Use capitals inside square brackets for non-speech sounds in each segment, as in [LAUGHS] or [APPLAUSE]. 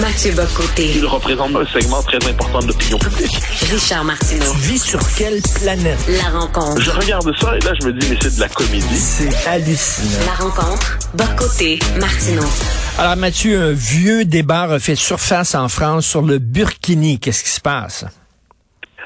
Mathieu Bocoté. Il représente un segment très important de l'opinion publique. Richard Martineau. Tu vis sur quelle planète? La rencontre. Je regarde ça et là, je me dis, mais c'est de la comédie. C'est hallucinant. La rencontre. Bocoté. Martineau. Alors Mathieu, un vieux débat refait surface en France sur le burkini. Qu'est-ce qui se passe?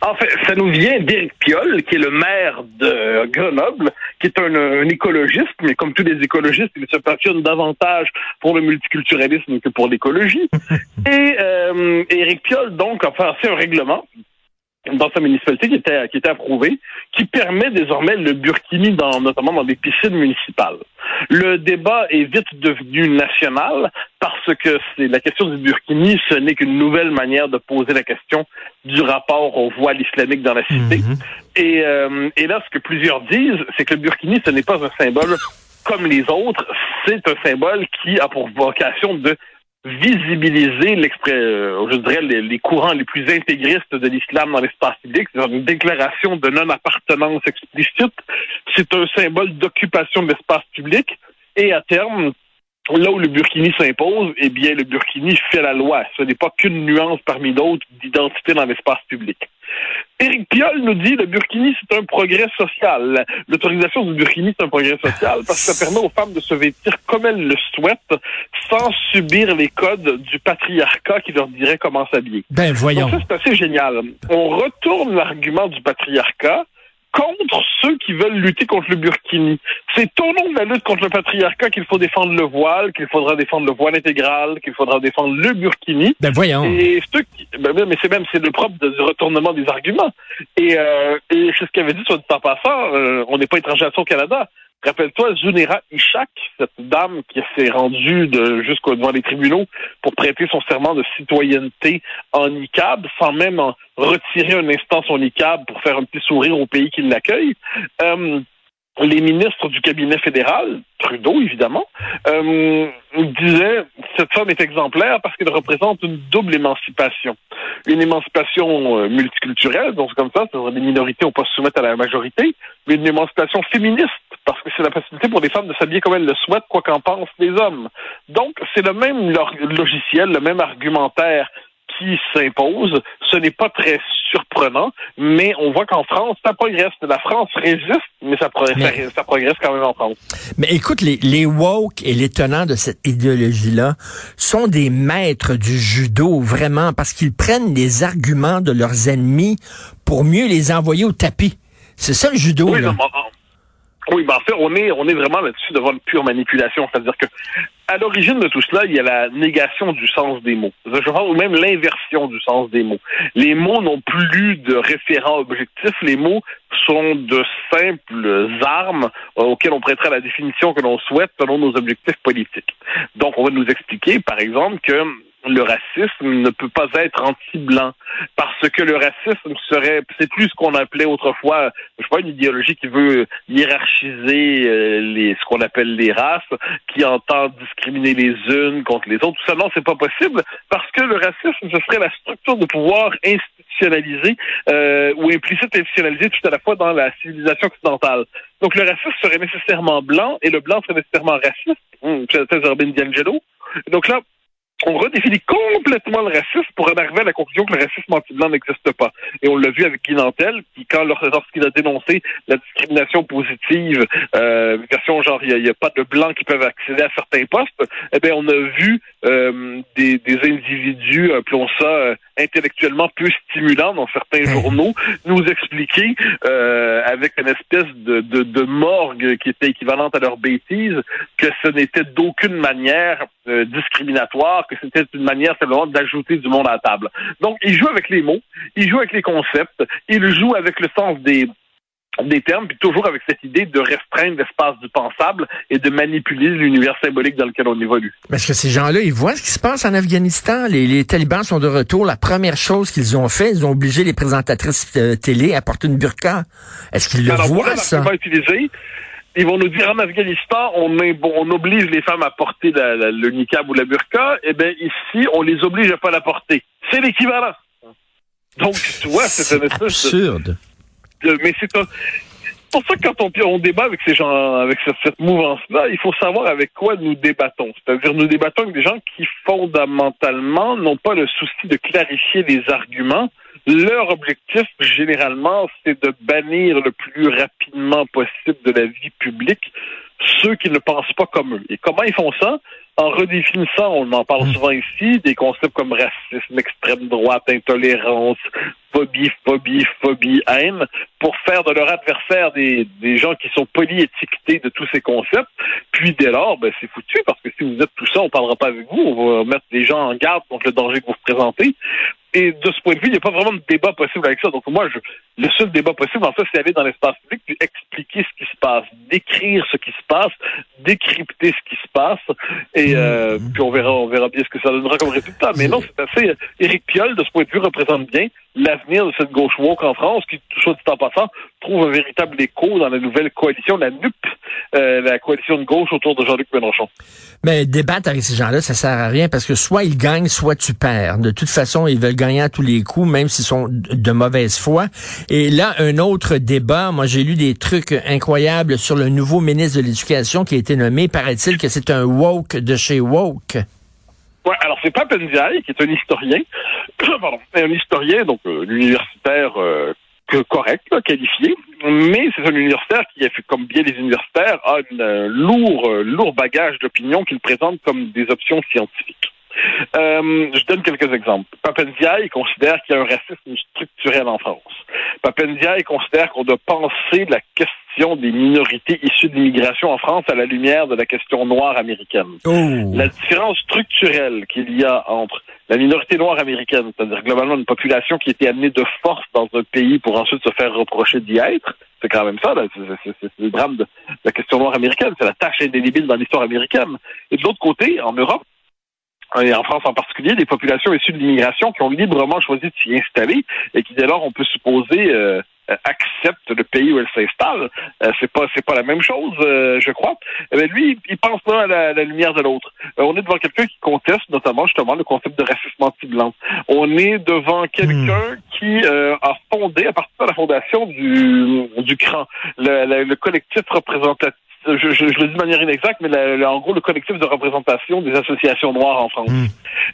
En fait, ça nous vient d'Éric Piolle, qui est le maire de Grenoble, qui est un, un, écologiste, mais comme tous les écologistes, il se passionne davantage pour le multiculturalisme que pour l'écologie. [LAUGHS] Et euh, Éric Piolle, donc, a fait un règlement dans sa municipalité qui était, qui était approuvé, qui permet désormais le burkini, dans, notamment dans des piscines municipales. Le débat est vite devenu national parce que c'est la question du burkini, ce n'est qu'une nouvelle manière de poser la question du rapport au voile islamique dans la cité. Mhm. et, euh, et là, ce que plusieurs disent, c'est que le burkini, ce n'est pas un symbole comme les autres, c'est un symbole qui a pour vocation de visibiliser l'exprès, euh, je dirais, les, courants les plus intégristes de l'islam dans l'espace public. C'est une déclaration de non-appartenance explicite. C'est un symbole d'occupation de l'espace public. Et à terme, là où le burkini s'impose, eh bien, le burkini fait la loi. Ce n'est pas qu'une nuance parmi d'autres d'identité dans l'espace public. Éric Piolle nous dit le burkini, c'est un progrès social. L'autorisation du burkini, c'est un progrès social parce que ça permet aux femmes de se vêtir comme elles le souhaitent sans subir les codes du patriarcat qui leur dirait comment s'habiller. Ben, voyons. Donc ça, c'est assez génial. On retourne l'argument du patriarcat contre ceux qui veulent lutter contre le burkini. C'est au nom de la lutte contre le patriarcat qu'il faut défendre le voile, qu'il faudra défendre le voile intégral, qu'il faudra défendre le burkini. Ben voyons. Et ceux qui, ben, mais c'est même c'est le propre du retournement des arguments. Et, euh, et c'est ce qu'avait dit soit dit en passant. Euh, on n'est pas étranger à ça au Canada. Rappelle-toi, Zunera Ishak, cette dame qui s'est rendue de, jusqu'au devant les tribunaux pour prêter son serment de citoyenneté en ICAB, sans même en retirer un instant son ICAB pour faire un petit sourire au pays qui l'accueille. Euh, les ministres du cabinet fédéral, Trudeau évidemment, euh, disaient cette femme est exemplaire parce qu'elle représente une double émancipation. Une émancipation euh, multiculturelle, donc comme ça, c'est-à-dire les minorités n'ont pas se soumettre à la majorité, mais une émancipation féministe parce que c'est la possibilité pour les femmes de s'habiller comme elles le souhaitent, quoi qu'en pensent les hommes. Donc, c'est le même logiciel, le même argumentaire qui s'impose. Ce n'est pas très surprenant, mais on voit qu'en France, ça progresse. La France résiste, mais ça, progresse, mais, ça progresse quand même en France. Mais écoute, les, les woke et les tenants de cette idéologie-là sont des maîtres du judo, vraiment, parce qu'ils prennent les arguments de leurs ennemis pour mieux les envoyer au tapis. C'est ça le judo. Oui, là. Non, oui, ben en fait, on est, on est vraiment là-dessus devant une pure manipulation. C'est-à-dire que, à l'origine de tout cela, il y a la négation du sens des mots. Je pense, ou même l'inversion du sens des mots. Les mots n'ont plus de référent objectif. Les mots sont de simples armes auxquelles on prêtera la définition que l'on souhaite selon nos objectifs politiques. Donc, on va nous expliquer, par exemple, que le racisme ne peut pas être anti-blanc parce que le racisme serait c'est plus ce qu'on appelait autrefois je sais pas une idéologie qui veut hiérarchiser euh, les ce qu'on appelle les races qui entend discriminer les unes contre les autres. Tout ça non c'est pas possible parce que le racisme ce serait la structure de pouvoir institutionnalisée euh, ou implicite institutionnalisée tout à la fois dans la civilisation occidentale. Donc le racisme serait nécessairement blanc et le blanc serait nécessairement raciste. Hum, c'est Urban D'Angelo. Donc là on redéfinit complètement le racisme pour en arriver à la conclusion que le racisme anti-blanc n'existe pas. Et on l'a vu avec Guy Nantel, qui, quand lorsqu'il a dénoncé la discrimination positive, euh, version genre il n'y a, a, pas de blancs qui peuvent accéder à certains postes, eh bien on a vu euh, des, des individus, appelons ça euh, intellectuellement peu stimulants dans certains journaux, nous expliquer euh, avec une espèce de, de, de morgue qui était équivalente à leur bêtise que ce n'était d'aucune manière euh, discriminatoire, que c'était une manière simplement d'ajouter du monde à la table. Donc, il joue avec les mots, il joue avec les concepts, il joue avec le sens des des termes, puis toujours avec cette idée de restreindre l'espace du pensable et de manipuler l'univers symbolique dans lequel on évolue. Parce que ces gens-là, ils voient ce qui se passe en Afghanistan? Les, les talibans sont de retour. La première chose qu'ils ont fait, ils ont obligé les présentatrices euh, télé à porter une burqa. Est-ce qu'ils le Alors, voient, ça? Utilisé, ils vont nous dire en Afghanistan, on, est, bon, on oblige les femmes à porter la, la, le niqab ou la burqa. Eh bien, ici, on les oblige à pas la porter. C'est l'équivalent. Donc, tu vois, c'est espèce absurde. De, mais c'est un, pour ça que quand on, on débat avec ces gens, avec cette, cette mouvance-là, il faut savoir avec quoi nous débattons. C'est-à-dire, nous débattons avec des gens qui fondamentalement n'ont pas le souci de clarifier les arguments. Leur objectif, généralement, c'est de bannir le plus rapidement possible de la vie publique ceux qui ne pensent pas comme eux. Et comment ils font ça? En redéfinissant, on en parle souvent ici, des concepts comme racisme, extrême droite, intolérance, phobie, phobie, phobie, haine, pour faire de leur adversaire des, des gens qui sont polyétiquetés de tous ces concepts. Puis dès lors, ben, c'est foutu, parce que si vous êtes tout ça, on parlera pas avec vous, on va mettre des gens en garde contre le danger que vous représentez. Et de ce point de vue, il n'y a pas vraiment de débat possible avec ça. Donc moi, je, le seul débat possible, en fait, c'est aller dans l'espace public puis expliquer ce qui se passe, décrire ce qui se passe, décrypter ce qui se passe, et euh, puis on verra, on verra bien ce que ça donnera comme résultat. Mais non, c'est assez. Éric Piolle, de ce point de vue, représente bien l'avenir de cette gauche woke en France, qui, soit dit en passant, trouve un véritable écho dans la nouvelle coalition, la NUP, euh, la coalition de gauche autour de Jean-Luc Mélenchon. Mais débattre avec ces gens-là, ça sert à rien parce que soit ils gagnent, soit tu perds. De toute façon, ils veulent gagner à tous les coups, même s'ils sont de mauvaise foi. Et là, un autre débat, moi j'ai lu des trucs incroyables sur le nouveau ministre de l'Éducation qui a été nommé. Paraît-il que c'est un woke de chez woke. Ouais, alors c'est pas Penziaï, qui est un historien, [COUGHS] pardon, un historien, donc euh, universitaire euh, correct, là, qualifié, mais c'est un universitaire qui, comme bien les universitaires, a un euh, lourd, euh, lourd bagage d'opinion qu'il présente comme des options scientifiques. Euh, je donne quelques exemples. Papendiaï considère qu'il y a un racisme structurel en France. Papendiaï considère qu'on doit penser la question des minorités issues de l'immigration en France à la lumière de la question noire américaine. Oh. La différence structurelle qu'il y a entre la minorité noire américaine, c'est-à-dire globalement une population qui était amenée de force dans un pays pour ensuite se faire reprocher d'y être, c'est quand même ça, c'est le drame de la question noire américaine, c'est la tâche indélébile dans l'histoire américaine. Et de l'autre côté, en Europe, et en France en particulier, des populations issues de l'immigration qui ont librement choisi de s'y installer et qui dès lors, on peut supposer, euh, acceptent le pays où elles s'installent. Euh, c'est pas c'est pas la même chose, euh, je crois. Mais lui, il pense l'un à la, la, lumière de l'autre. Euh, on est devant quelqu'un qui conteste notamment justement le concept de racisme anti-blanc. On est devant quelqu'un Hmm. qui a fondé, à partir de la fondation du, du CRAN, le, le, le collectif représentatif je, je, je, le dis de manière inexacte, mais la, la, en gros, le collectif de représentation des associations noires en France. Mm.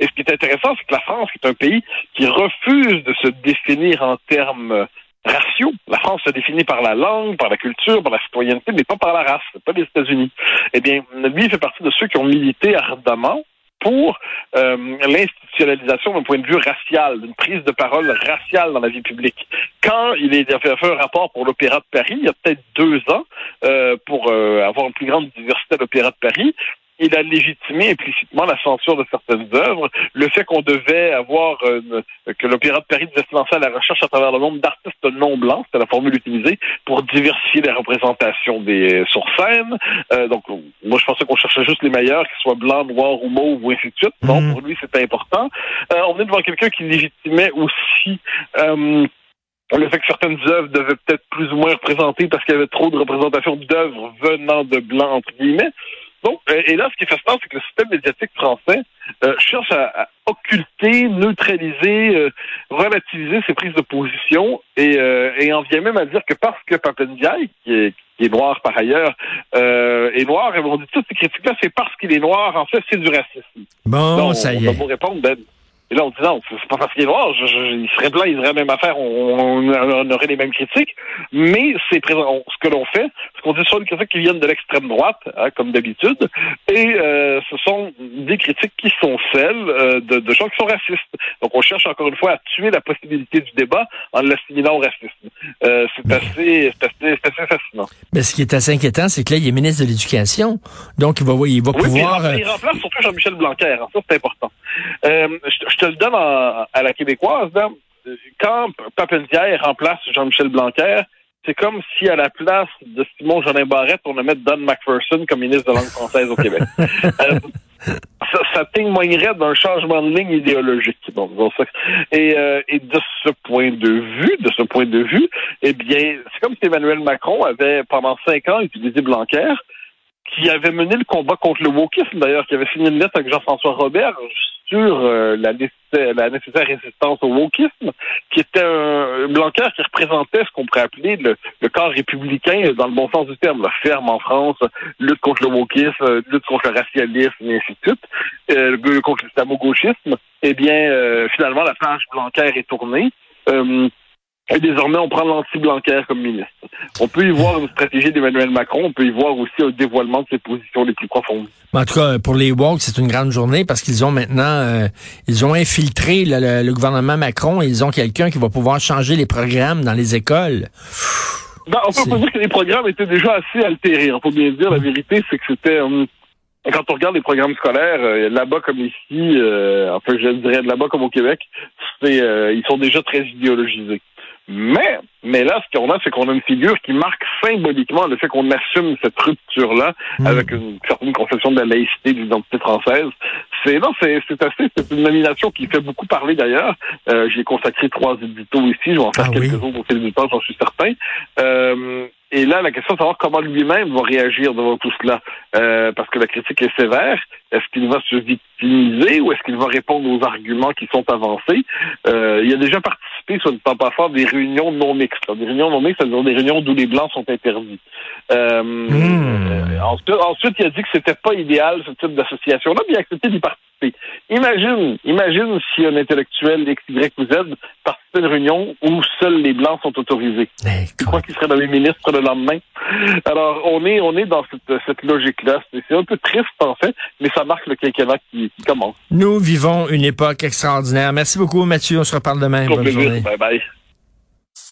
Et ce qui est intéressant, c'est que la France, qui est un pays qui refuse de se définir en termes raciaux. La France se définit par la langue, par la culture, par la citoyenneté, mais pas par la race. Pas les États-Unis. Eh bien, lui, il fait partie de ceux qui ont milité ardemment pour euh, l'institutionnalisation d'un point de vue racial, d'une prise de parole raciale dans la vie publique. Quand il, est, il a fait un rapport pour l'Opéra de Paris, il y a peut-être deux ans, euh, pour euh, avoir une plus grande diversité à l'Opéra de Paris, il a légitimé implicitement la censure de certaines œuvres, le fait qu'on devait avoir une, que l'Opéra de Paris devait se lancer à la recherche à travers le monde d'artistes non blancs, c'était la formule utilisée pour diversifier les représentations des sur scène. Euh, donc moi je pensais qu'on cherchait juste les meilleurs, qu'ils soient blancs, noirs ou mauves ou ainsi de suite. Non, Mhm. pour lui c'était important. Euh, on est devant quelqu'un qui légitimait aussi euh, le fait que certaines œuvres devaient peut-être plus ou moins représenter parce qu'il y avait trop de représentation d'œuvres venant de blancs entre guillemets. Donc, euh, et là, ce qui est fascinant, c'est que le système médiatique français euh, cherche à, à occulter, neutraliser, euh, relativiser ses prises de position et, euh, et en vient même à dire que parce que Papendiaï, qui est, qui est noir par ailleurs, euh, est noir, et on dit toutes ces critiques-là, c'est parce qu'il est noir, en fait, c'est du racisme. Bon, ça y on est. va vous répondre, ben, et là, on dit non, c'est pas parce qu'il est noir, je, je, il serait blanc, il serait la même affaire, on, on, on aurait les mêmes critiques, mais c'est ce que l'on fait, qu'on dit sont des critiques qui viennent de l'extrême droite, hein, comme d'habitude, et euh, ce sont des critiques qui sont celles euh, de, de gens qui sont racistes. Donc, on cherche encore une fois à tuer la possibilité du débat en l'assimilant au racisme. Euh, c'est assez, c'est assez, assez fascinant. Mais ce qui est assez inquiétant, c'est que là, il est ministre de l'Éducation. Donc, il va, il va Oui, pouvoir... il, il remplace surtout Jean-Michel Blanquer. hein, ça, c'est important. Je, je te le donne en- à la québécoise. là. Quand Papendiaï remplace Jean-Michel Blanquer, c'est comme si à la place de Simon Jolin Barrette, on mettre Don McPherson comme ministre de langue française au Québec. [LAUGHS] Euh, ça, ça témoignerait d'un changement de ligne idéologique. Bon, ça. Et, euh, et de ce point de vue, de ce point de vue, eh bien, c'est comme si Emmanuel Macron avait pendant cinq ans utilisé Blanquer, qui avait mené le combat contre le wokisme d'ailleurs, qui avait signé une lettre avec Jean-François Robert. Sur euh, la, nécessaire, résistance au wokisme, qui était un Blanquer qui représentait ce qu'on pourrait appeler le, le, corps républicain dans le bon sens du terme, la ferme en France, lutte contre le wokisme, lutte contre le racialisme, et ainsi de suite, euh, contre l'islamo-gauchisme. Eh bien, euh, finalement, la page Blanquer est tournée. Euh, et désormais, on prend l'anti-Blanquer comme ministre. On peut y voir une stratégie d'Emmanuel Macron, on peut y voir aussi un dévoilement de ses positions les plus profondes. En tout cas, pour les Woke, c'est une grande journée parce qu'ils ont maintenant, euh, ils ont infiltré le, le, gouvernement Macron et ils ont quelqu'un qui va pouvoir changer les programmes dans les écoles. Ben, on peut pas dire que les programmes étaient déjà assez altérés. On peut bien dire, la vérité, c'est que c'était... Euh, quand on regarde les programmes scolaires, euh, là-bas comme ici, euh, enfin je dirais là-bas comme au Québec, c'est ils sont déjà très idéologisés. Mais, mais là, ce qu'on a, c'est qu'on a une figure qui marque symboliquement le fait qu'on assume cette rupture-là mm. avec une certaine conception de la laïcité, de l'identité française. C'est non, c'est c'est assez, c'est une nomination qui fait beaucoup parler d'ailleurs. Euh, J'ai consacré trois éditos ici, je vais en faire ah quelques autres au fil du temps, j'en suis certain. Euh, et là, la question est de savoir comment lui-même va réagir devant tout cela. Euh, parce que la critique est sévère. Est-ce qu'il va se victimiser ou est-ce qu'il va répondre aux arguments qui sont avancés? Euh, il a déjà participé, soit ne pas pas faire, des réunions non mixtes. Des réunions non mixtes, c'est-à-dire des réunions d'où les Blancs sont interdits. Euh, mmh. ensuite, ensuite, il a dit que c'était pas idéal, ce type d'association-là, mais il a accepté d'y participer. Imagine, imagine si un intellectuel X, Y ou Z participait à une réunion où seuls les Blancs sont autorisés. Tu crois qu'il serait dans les ministres le lendemain? Alors, on est, on est dans cette, cette logique-là. C'est un peu triste, en fait, mais ça marque le quinquennat qui, qui commence. Nous vivons une époque extraordinaire. Merci beaucoup, Mathieu. On se reparle demain. Bonne journée. Bye bye.